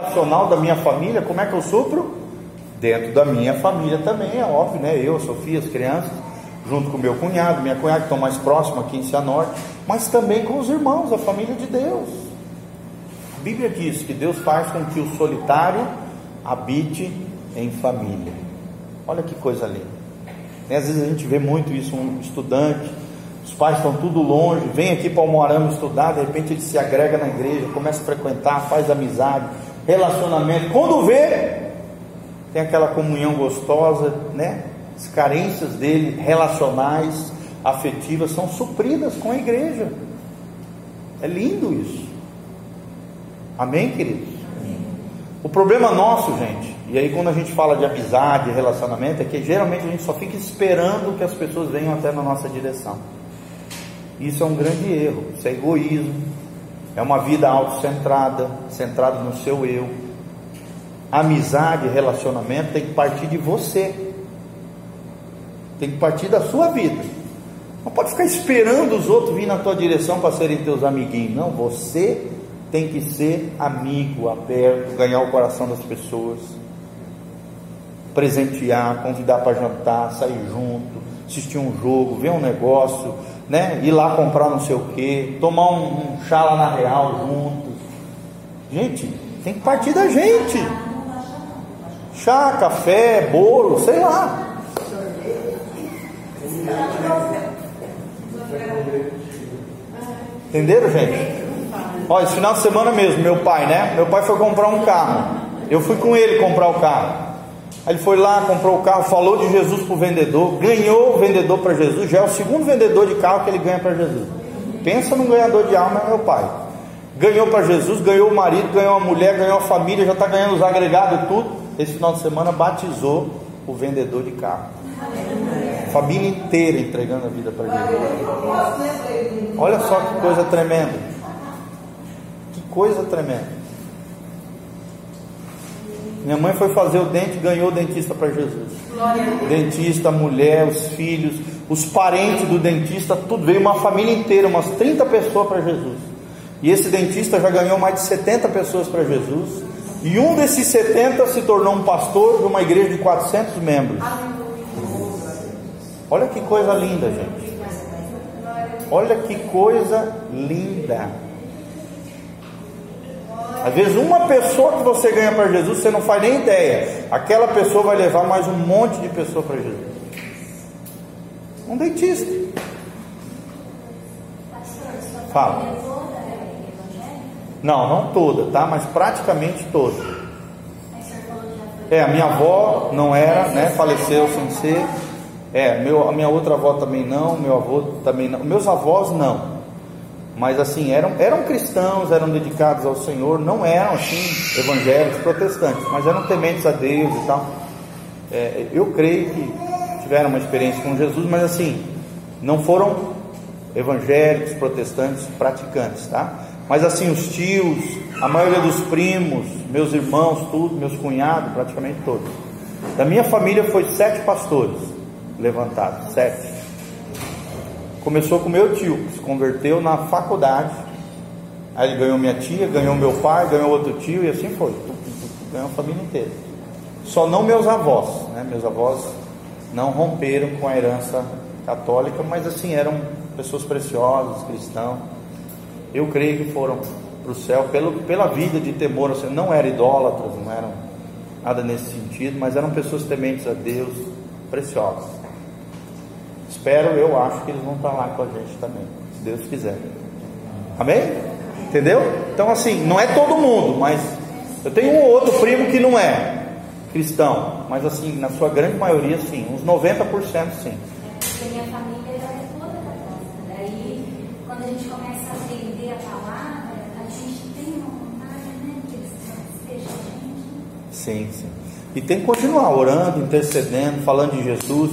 Racional da minha família, como é que eu supro? Dentro da minha família também, é óbvio, né? Eu, Sofia, as crianças, junto com meu cunhado, minha cunhada, que estão mais próximos aqui em Cianorte, mas também com os irmãos, a família de Deus. A Bíblia diz que Deus faz com que o solitário habite em família. Olha que coisa linda. Às vezes a gente vê muito isso, um estudante, os pais estão tudo longe, vem aqui para o Almoarama estudar, de repente ele se agrega na igreja, começa a frequentar, faz amizade, relacionamento. Quando vê, tem aquela comunhão gostosa, né? As carências dele, relacionais, afetivas, são supridas com a igreja. É lindo isso. Amém, queridos? O problema nosso, gente, e aí quando a gente fala de amizade, relacionamento, é que geralmente a gente só fica esperando que as pessoas venham até na nossa direção. Isso é um grande erro, isso é egoísmo, é uma vida autocentrada, centrada no seu eu. Amizade, relacionamento tem que partir de você, tem que partir da sua vida. Não pode ficar esperando os outros vir na tua direção para serem teus amiguinhos. Não, você tem que ser amigo, aberto, ganhar o coração das pessoas, presentear, convidar para jantar, sair junto, assistir um jogo, ver um negócio, né? Ir lá comprar não sei o que, tomar um, um chá lá na real juntos. Gente, tem que partir da gente. Chá, café, bolo, sei lá. Entenderam, gente? Olha, esse final de semana mesmo, meu pai, né? Meu pai foi comprar um carro. Eu fui com ele comprar o carro. Aí ele foi lá, comprou o carro, falou de Jesus para o vendedor, ganhou o vendedor para Jesus, já é o segundo vendedor de carro que ele ganha para Jesus. Pensa num ganhador de alma, é meu pai. Ganhou para Jesus, ganhou o marido, ganhou a mulher, ganhou a família, já está ganhando os agregados e tudo. Esse final de semana batizou o vendedor de carro. Família inteira entregando a vida para Jesus. Olha só que coisa tremenda. Que coisa tremenda. Minha mãe foi fazer o dente, ganhou o dentista para Jesus. Dentista, mulher, os filhos, os parentes do dentista, tudo veio uma família inteira, umas 30 pessoas para Jesus. E esse dentista já ganhou mais de 70 pessoas para Jesus. E um desses 70 se tornou um pastor de uma igreja de 400 membros. Olha que coisa linda, gente. Olha que coisa linda. Às vezes, uma pessoa que você ganha para Jesus, você não faz nem ideia. Aquela pessoa vai levar mais um monte de pessoa para Jesus. Um dentista. Fala. Não, não toda, tá? Mas praticamente toda. É, a minha avó não era, né? Faleceu sem ser. É, meu, a minha outra avó também não, meu avô também não. Meus avós não. Mas assim, eram, eram cristãos, eram dedicados ao Senhor, não eram assim evangélicos, protestantes, mas eram tementes a Deus e tal. É, eu creio que tiveram uma experiência com Jesus, mas assim, não foram evangélicos, protestantes, praticantes, tá? Mas assim, os tios, a maioria dos primos, meus irmãos, tudo, meus cunhados, praticamente todos. Da minha família foi sete pastores levantados, sete. Começou com meu tio, que se converteu na faculdade. Aí ele ganhou minha tia, ganhou meu pai, ganhou outro tio e assim foi. Ganhou a família inteira. Só não meus avós, né? Meus avós não romperam com a herança católica, mas assim eram pessoas preciosas, cristãos. Eu creio que foram para o céu pelo, pela vida de temor, assim, não eram idólatras, não eram nada nesse sentido, mas eram pessoas tementes a Deus, preciosas. Espero, eu acho que eles vão estar lá com a gente também, se Deus quiser. Amém? Entendeu? Então, assim, não é todo mundo, mas eu tenho um ou outro primo que não é cristão, mas assim, na sua grande maioria, sim, uns 90% sim. Porque minha família é toda católica. Daí, quando a gente começa a aprender a palavra, a gente tem uma vontade, né, que eles estejam a gente. Sim, sim. E tem que continuar orando, intercedendo, falando de Jesus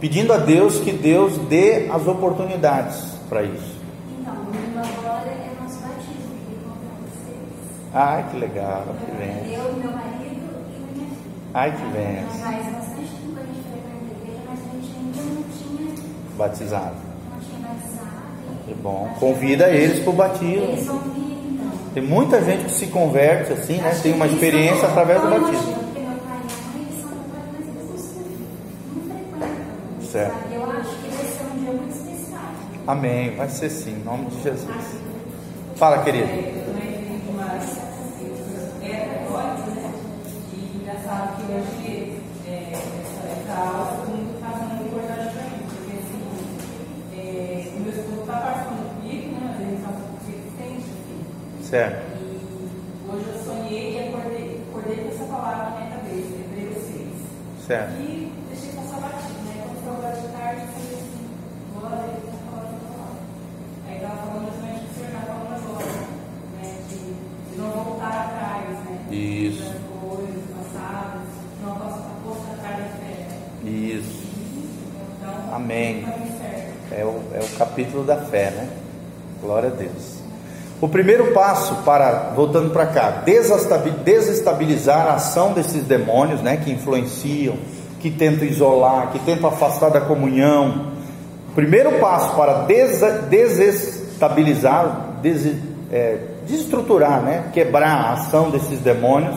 pedindo a Deus que Deus dê as oportunidades para isso. Então, agora é nosso batismo, que. Ai, que legal, que vem. Eu, meu marido e minha filha. Ai, que Mas vem. faz bastante tempo que a gente frequenta a igreja, mas a gente ainda não tinha, Batizado. não tinha batizado. Que bom. Convida eles para o Eles batismo. vão vir, então. Tem muita gente que se converte assim, né? Tem uma experiência através do batismo. Certo. Eu acho que vai ser um dia muito especial. Amém. Vai ser sim, em nome de Jesus. Fala, querido. Certo. Amém. É o, é o capítulo da fé, né? Glória a Deus. O primeiro passo para, voltando para cá, desestabilizar a ação desses demônios, né, que influenciam, que tentam isolar, que tentam afastar da comunhão. O primeiro passo para desestabilizar, des, é, desestruturar, né, quebrar a ação desses demônios,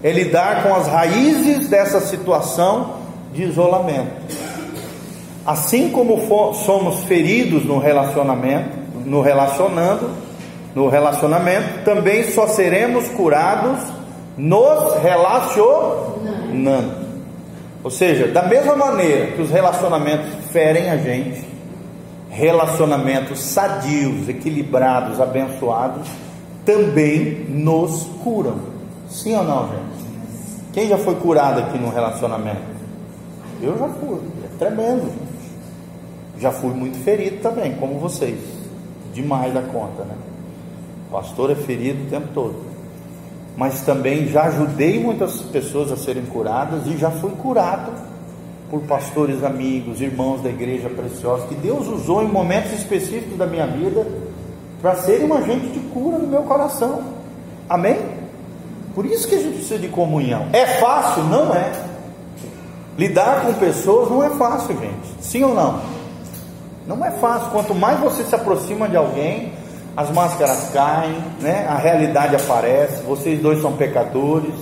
é lidar com as raízes dessa situação de isolamento. Assim como somos feridos no relacionamento, no relacionando, no relacionamento, também só seremos curados nos relacionando. Ou seja, da mesma maneira que os relacionamentos ferem a gente, relacionamentos sadios, equilibrados, abençoados, também nos curam. Sim ou não, gente? Quem já foi curado aqui no relacionamento? Eu já fui, é tremendo. Já fui muito ferido também, como vocês. Demais da conta, né? pastor é ferido o tempo todo. Mas também já ajudei muitas pessoas a serem curadas e já fui curado por pastores amigos, irmãos da igreja preciosa, que Deus usou em momentos específicos da minha vida para serem um agente de cura no meu coração. Amém? Por isso que a gente precisa de comunhão. É fácil? Não é. Lidar com pessoas não é fácil, gente. Sim ou não? Não é fácil. Quanto mais você se aproxima de alguém, as máscaras caem, né? a realidade aparece, vocês dois são pecadores,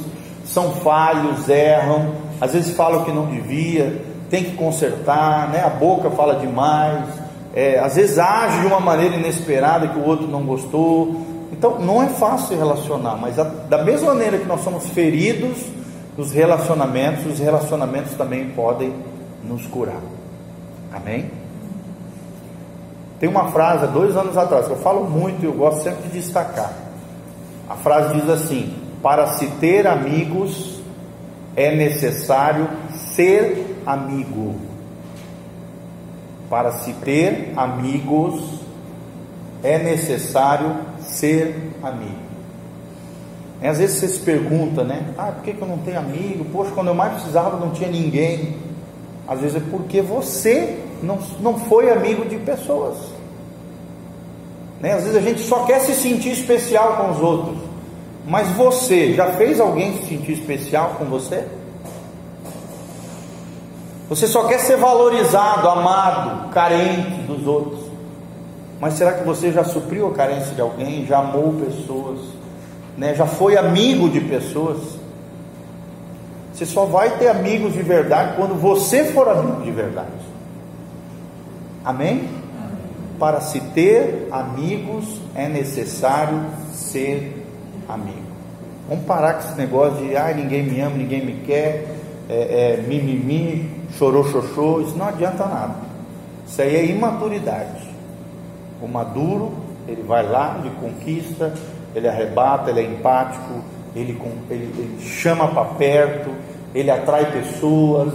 são falhos, erram, às vezes falam que não devia, tem que consertar, né? a boca fala demais, é, às vezes age de uma maneira inesperada que o outro não gostou. Então não é fácil se relacionar, mas a, da mesma maneira que nós somos feridos nos relacionamentos, os relacionamentos também podem nos curar. Amém? Tem uma frase, dois anos atrás, que eu falo muito e eu gosto sempre de destacar. A frase diz assim: Para se ter amigos é necessário ser amigo. Para se ter amigos é necessário ser amigo. Às vezes você se pergunta, né? Ah, por que, que eu não tenho amigo? Poxa, quando eu mais precisava não tinha ninguém. Às vezes é porque você não, não foi amigo de pessoas. Né? Às vezes a gente só quer se sentir especial com os outros. Mas você já fez alguém se sentir especial com você? Você só quer ser valorizado, amado, carente dos outros. Mas será que você já supriu a carência de alguém? Já amou pessoas? Né? Já foi amigo de pessoas? Você só vai ter amigos de verdade quando você for amigo de verdade. Amém? Para se ter amigos é necessário ser amigo. Vamos parar com esse negócio de ai, ninguém me ama, ninguém me quer, é, é, mimimi, chorou, xoxô, isso não adianta nada. Isso aí é imaturidade. O maduro, ele vai lá, ele conquista, ele arrebata, ele é empático, ele, ele, ele chama para perto, ele atrai pessoas,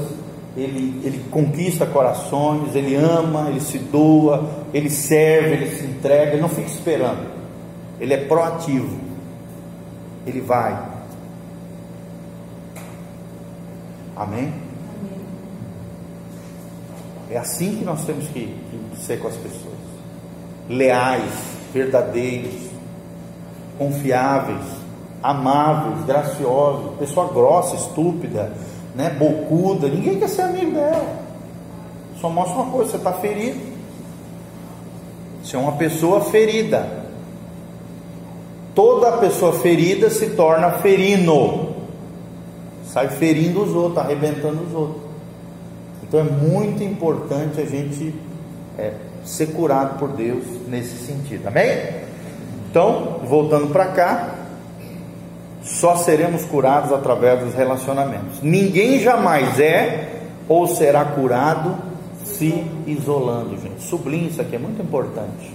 ele, ele conquista corações, ele ama, ele se doa, ele serve, ele se entrega, ele não fica esperando, ele é proativo, ele vai. Amém? É assim que nós temos que, que ser com as pessoas: leais, verdadeiros, confiáveis, amáveis, graciosos, pessoa grossa, estúpida, né, bocuda, ninguém quer ser amigo dela. Só mostra uma coisa, você está ferido. Você é uma pessoa ferida. toda pessoa ferida se torna ferino, sai ferindo os outros, arrebentando os outros. Então é muito importante a gente é, ser curado por Deus nesse sentido, amém? Então, voltando para cá, só seremos curados através dos relacionamentos. Ninguém jamais é ou será curado se isolando, gente. Sublinhe isso aqui, é muito importante.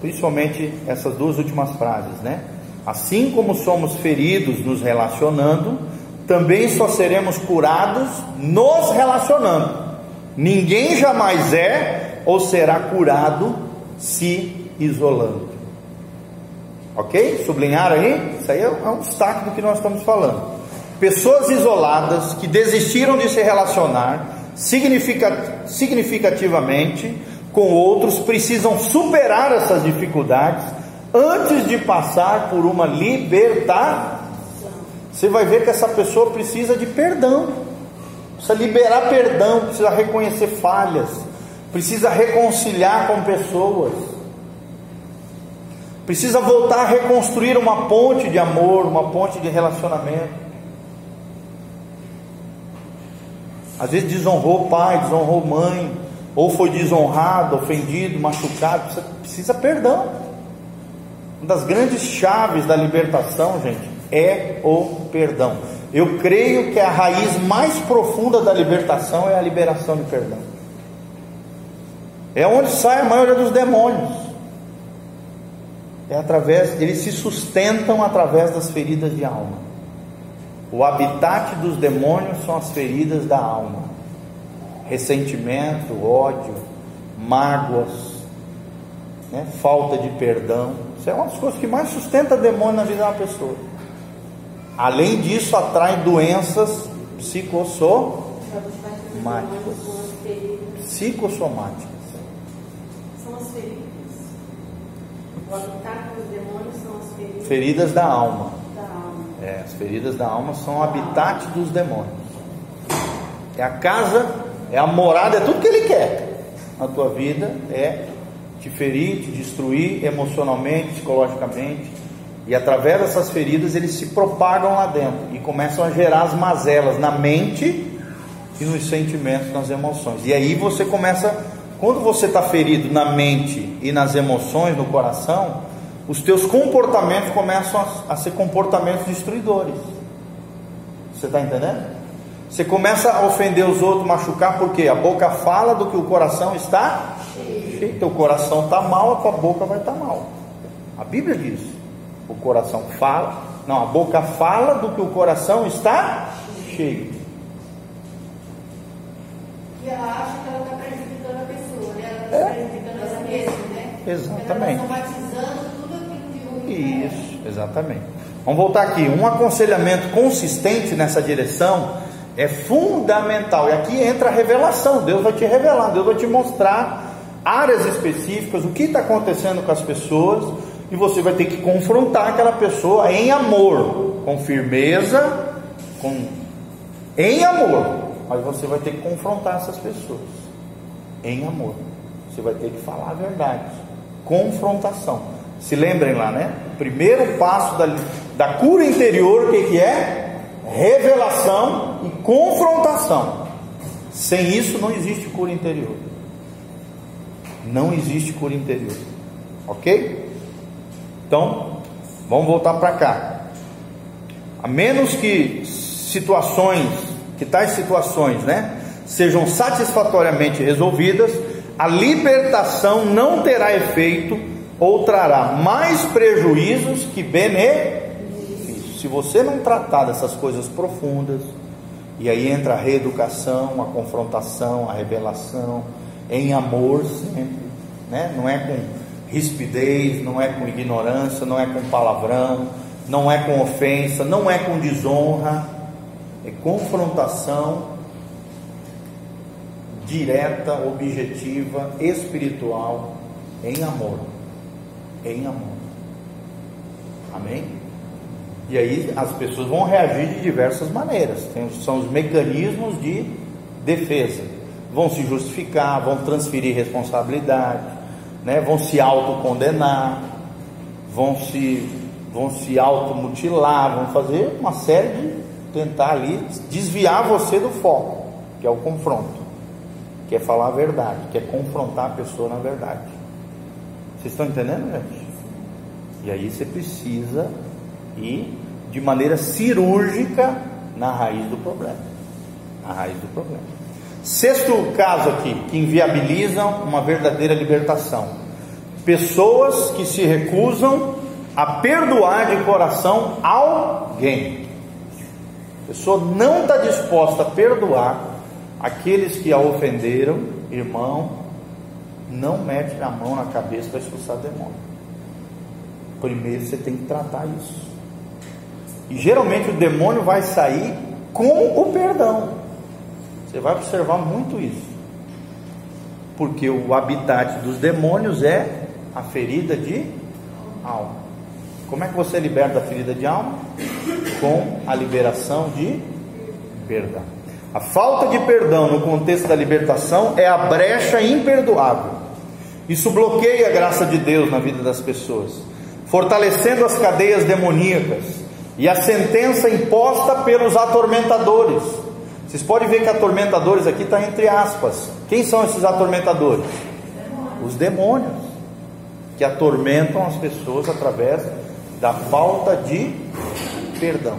Principalmente essas duas últimas frases, né? Assim como somos feridos nos relacionando, também só seremos curados nos relacionando. Ninguém jamais é ou será curado se isolando. Ok? Sublinhar aí? Isso aí é um destaque do que nós estamos falando. Pessoas isoladas que desistiram de se relacionar significativamente com outros precisam superar essas dificuldades antes de passar por uma libertação. Você vai ver que essa pessoa precisa de perdão, precisa liberar perdão, precisa reconhecer falhas, precisa reconciliar com pessoas, precisa voltar a reconstruir uma ponte de amor, uma ponte de relacionamento. Às vezes desonrou pai, desonrou mãe, ou foi desonrado, ofendido, machucado, precisa, precisa perdão. Uma das grandes chaves da libertação, gente, é o perdão. Eu creio que a raiz mais profunda da libertação é a liberação de perdão. É onde sai a maioria dos demônios. É através, eles se sustentam através das feridas de alma. O habitat dos demônios são as feridas da alma, ressentimento, ódio, mágoas, né? falta de perdão. Isso é uma das coisas que mais sustenta demônio na vida de uma pessoa. Além disso, atrai doenças psicossomáticas. Psicossomáticas. São as feridas. O habitat dos demônios são as feridas. Feridas da alma. É, as feridas da alma são o habitat dos demônios. É a casa, é a morada, é tudo que ele quer na tua vida, é te ferir, te destruir emocionalmente, psicologicamente. E através dessas feridas eles se propagam lá dentro e começam a gerar as mazelas na mente e nos sentimentos, nas emoções. E aí você começa, quando você está ferido na mente e nas emoções, no coração, os teus comportamentos começam a, a ser comportamentos destruidores. Você está entendendo? Você começa a ofender os outros, machucar, porque a boca fala do que o coração está cheio. Teu coração está mal, a tua boca vai estar tá mal. A Bíblia diz: o coração fala, não, a boca fala do que o coração está cheio. E ela acha que ela está prejudicando a pessoa, né? Ela está é. prejudicando ela mesma, né? Exatamente. Ela está batizando isso, exatamente. Vamos voltar aqui. Um aconselhamento consistente nessa direção é fundamental. E aqui entra a revelação. Deus vai te revelar, Deus vai te mostrar áreas específicas, o que está acontecendo com as pessoas, e você vai ter que confrontar aquela pessoa em amor, com firmeza, com em amor. Mas você vai ter que confrontar essas pessoas em amor. Você vai ter que falar a verdade. Confrontação. Se lembrem lá, né? O primeiro passo da, da cura interior, o que, que é? Revelação e confrontação. Sem isso não existe cura interior. Não existe cura interior. Ok? Então, vamos voltar para cá. A menos que situações, que tais situações, né, sejam satisfatoriamente resolvidas, a libertação não terá efeito ou trará mais prejuízos que benefícios. Se você não tratar dessas coisas profundas, e aí entra a reeducação, a confrontação, a revelação, em amor sempre, né? não é com rispidez, não é com ignorância, não é com palavrão, não é com ofensa, não é com desonra, é confrontação direta, objetiva, espiritual, em amor em amor. Amém? E aí as pessoas vão reagir de diversas maneiras. Tem, são os mecanismos de defesa. Vão se justificar, vão transferir responsabilidade, né? vão se autocondenar, vão se vão se automutilar, vão fazer uma série de tentar ali desviar você do foco, que é o confronto, que é falar a verdade, que é confrontar a pessoa na verdade. Vocês estão entendendo, gente? E aí você precisa ir de maneira cirúrgica na raiz do problema. Na raiz do problema. Sexto caso aqui, que inviabilizam uma verdadeira libertação. Pessoas que se recusam a perdoar de coração alguém. A pessoa não está disposta a perdoar aqueles que a ofenderam, irmão, não mete a mão na cabeça para expulsar demônio. Primeiro você tem que tratar isso. E geralmente o demônio vai sair com o perdão. Você vai observar muito isso. Porque o habitat dos demônios é a ferida de alma. Como é que você liberta a ferida de alma? Com a liberação de perdão. A falta de perdão no contexto da libertação é a brecha imperdoável. Isso bloqueia a graça de Deus na vida das pessoas, fortalecendo as cadeias demoníacas e a sentença imposta pelos atormentadores. Vocês podem ver que atormentadores aqui está entre aspas. Quem são esses atormentadores? Os demônios que atormentam as pessoas através da falta de perdão.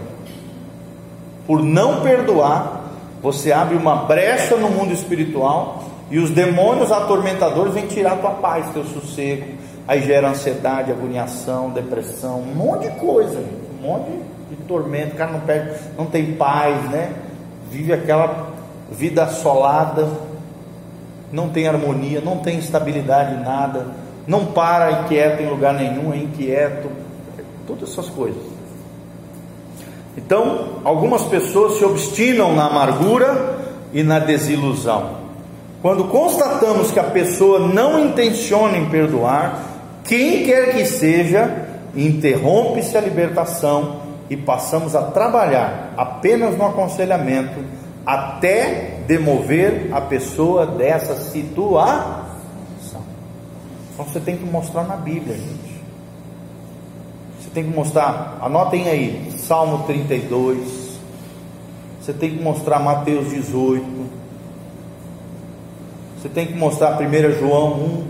Por não perdoar, você abre uma brecha no mundo espiritual e os demônios atormentadores vêm tirar tua paz, teu sossego. Aí gera ansiedade, agoniação, depressão, um monte de coisa, um monte de tormento. O cara não perde, não tem paz, né? Vive aquela vida assolada, não tem harmonia, não tem estabilidade em nada, não para inquieto em lugar nenhum, é inquieto, todas essas coisas. Então, algumas pessoas se obstinam na amargura e na desilusão. Quando constatamos que a pessoa não intenciona em perdoar, quem quer que seja, interrompe-se a libertação e passamos a trabalhar apenas no aconselhamento até demover a pessoa dessa situação. Então você tem que mostrar na Bíblia, gente tem que mostrar, anotem aí, Salmo 32. Você tem que mostrar Mateus 18. Você tem que mostrar 1 João 1,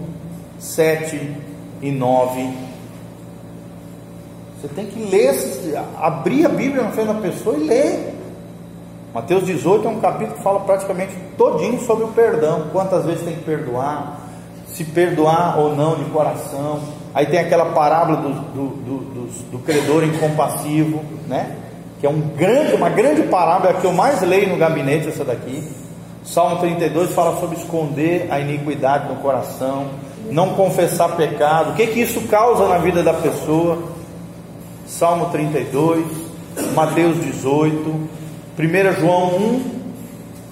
7 e 9. Você tem que ler, abrir a Bíblia na frente da pessoa e ler. Mateus 18 é um capítulo que fala praticamente todinho sobre o perdão, quantas vezes tem que perdoar, se perdoar ou não de coração. Aí tem aquela parábola do, do, do, do, credor incompassivo, né? Que é um grande, uma grande parábola, é a que eu mais leio no gabinete, essa daqui. Salmo 32 fala sobre esconder a iniquidade no coração, não confessar pecado. O que que isso causa na vida da pessoa? Salmo 32, Mateus 18, 1 João 1,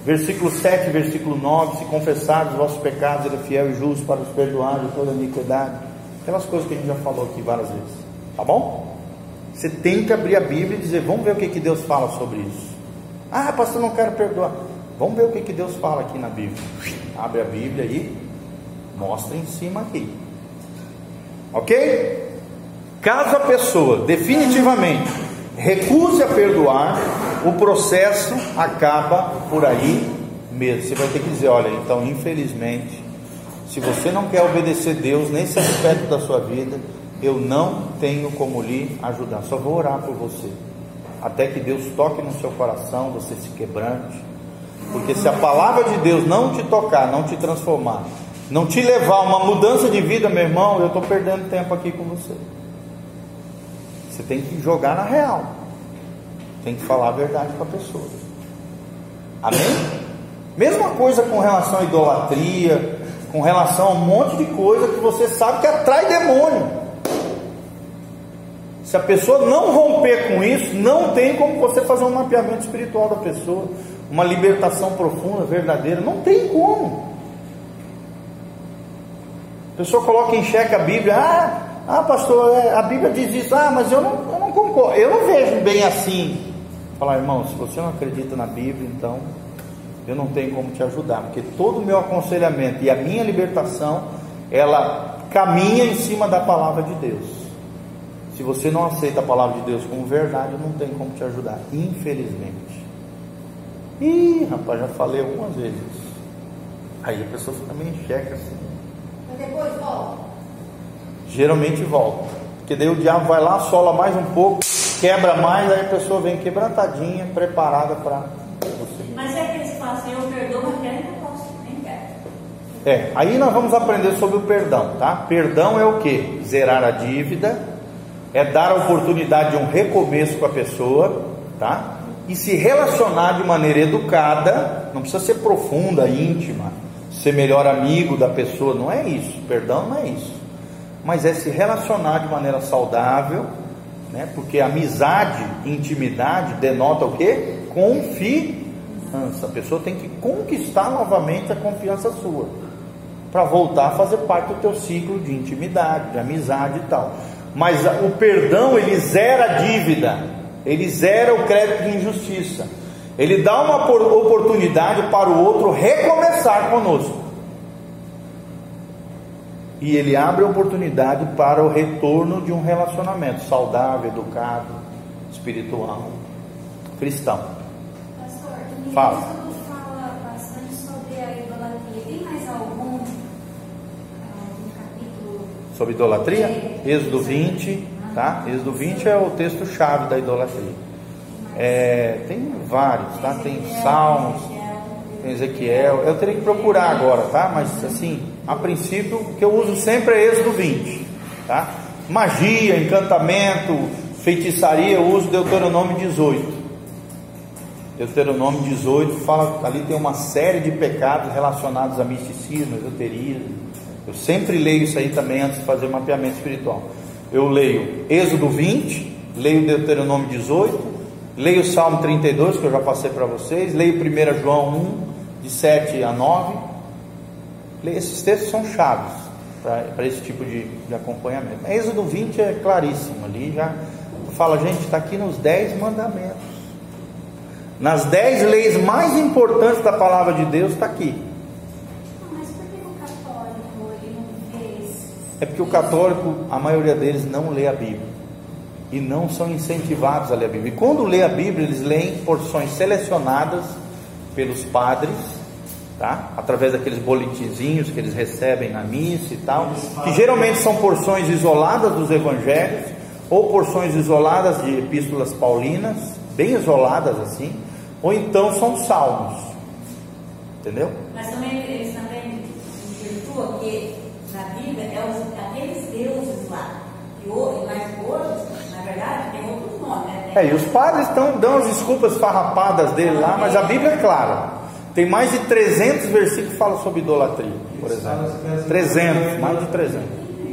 versículo 7, versículo 9: Se confessar os vossos pecados, Ele é fiel e justo para os perdoar de toda iniquidade. Aquelas coisas que a gente já falou aqui várias vezes. Tá bom? Você tem que abrir a Bíblia e dizer: Vamos ver o que, que Deus fala sobre isso. Ah, pastor, não quero perdoar. Vamos ver o que, que Deus fala aqui na Bíblia. Abre a Bíblia e mostra em cima aqui. Ok? Caso a pessoa definitivamente recuse a perdoar, o processo acaba por aí mesmo. Você vai ter que dizer: olha, então, infelizmente, se você não quer obedecer Deus nesse aspecto da sua vida, eu não tenho como lhe ajudar. Só vou orar por você. Até que Deus toque no seu coração, você se quebrante. Porque se a palavra de Deus não te tocar, não te transformar, não te levar a uma mudança de vida, meu irmão, eu estou perdendo tempo aqui com você. Você tem que jogar na real. Tem que falar a verdade com a pessoa. Amém? Mesma coisa com relação à idolatria, com relação a um monte de coisa que você sabe que atrai demônio. Se a pessoa não romper com isso, não tem como você fazer um mapeamento espiritual da pessoa, uma libertação profunda, verdadeira, não tem como. A pessoa coloca em xeque a Bíblia, ah, ah pastor, é, a Bíblia diz isso, ah, mas eu não, eu não concordo, eu não vejo bem assim. Falar, irmão, se você não acredita na Bíblia, então eu não tenho como te ajudar, porque todo o meu aconselhamento e a minha libertação, ela caminha em cima da palavra de Deus. Se você não aceita a palavra de Deus como verdade, não tem como te ajudar, infelizmente. Ih, rapaz, já falei algumas vezes. Aí a pessoa fica meio em assim. Mas depois volta. Geralmente volta. Porque daí o diabo vai lá, sola mais um pouco, quebra mais, aí a pessoa vem quebrantadinha, preparada para você. Mas é que eles falam assim, eu perdoo, mas quero ainda posso, nem quero. É, aí nós vamos aprender sobre o perdão, tá? Perdão é o que? Zerar a dívida, é dar a oportunidade de um recomeço com a pessoa, tá? E se relacionar de maneira educada, não precisa ser profunda, íntima, ser melhor amigo da pessoa, não é isso. Perdão não é isso. Mas é se relacionar de maneira saudável, né? Porque amizade, intimidade denota o quê? Confiança. A pessoa tem que conquistar novamente a confiança sua para voltar a fazer parte do teu ciclo de intimidade, de amizade e tal. Mas o perdão ele zera a dívida, ele zera o crédito de injustiça. Ele dá uma oportunidade para o outro recomeçar conosco. E ele abre a oportunidade para o retorno de um relacionamento saudável, educado, espiritual, cristão. Pastor, o Fala. Fala bastante sobre a idolatria. Tem mais algum, algum capítulo? Sobre idolatria? É. Êxodo 20, tá? Êxodo 20 é o texto-chave da idolatria. É, tem vários, tá? Tem Salmos, tem Ezequiel. Eu teria que procurar agora, tá? Mas assim, a princípio, o que eu uso sempre é Êxodo 20, tá? Magia, encantamento, feitiçaria, eu uso Deuteronômio 18. Deuteronômio 18 fala, ali tem uma série de pecados relacionados a misticismo, esoterismo. Eu sempre leio isso aí também antes de fazer o mapeamento espiritual. Eu leio Êxodo 20, leio Deuteronômio 18, leio Salmo 32, que eu já passei para vocês, leio 1 João 1, de 7 a 9. Leio- Esses textos são chaves para esse tipo de, de acompanhamento. Êxodo 20 é claríssimo ali, já fala, gente, está aqui nos 10 mandamentos. Nas 10 leis mais importantes da palavra de Deus está aqui. Mas por que o católico ele não vê esses? É porque o católico, a maioria deles não lê a Bíblia e não são incentivados a ler a Bíblia. E quando lê a Bíblia, eles leem porções selecionadas pelos padres, tá? Através daqueles boletinzinhos que eles recebem na missa e tal, que geralmente são porções isoladas dos evangelhos ou porções isoladas de epístolas paulinas, bem isoladas assim, ou então são salmos. Entendeu? Mas também eles também virtuam que na Bíblia é os, aqueles deuses lá. E hoje, mas hoje, na verdade, tem outros nomes, né? É, e os padres estão, dão as desculpas farrapadas dele lá, mas a Bíblia é clara. Tem mais de 300 versículos que falam sobre idolatria, por exemplo. 300, mais de 300.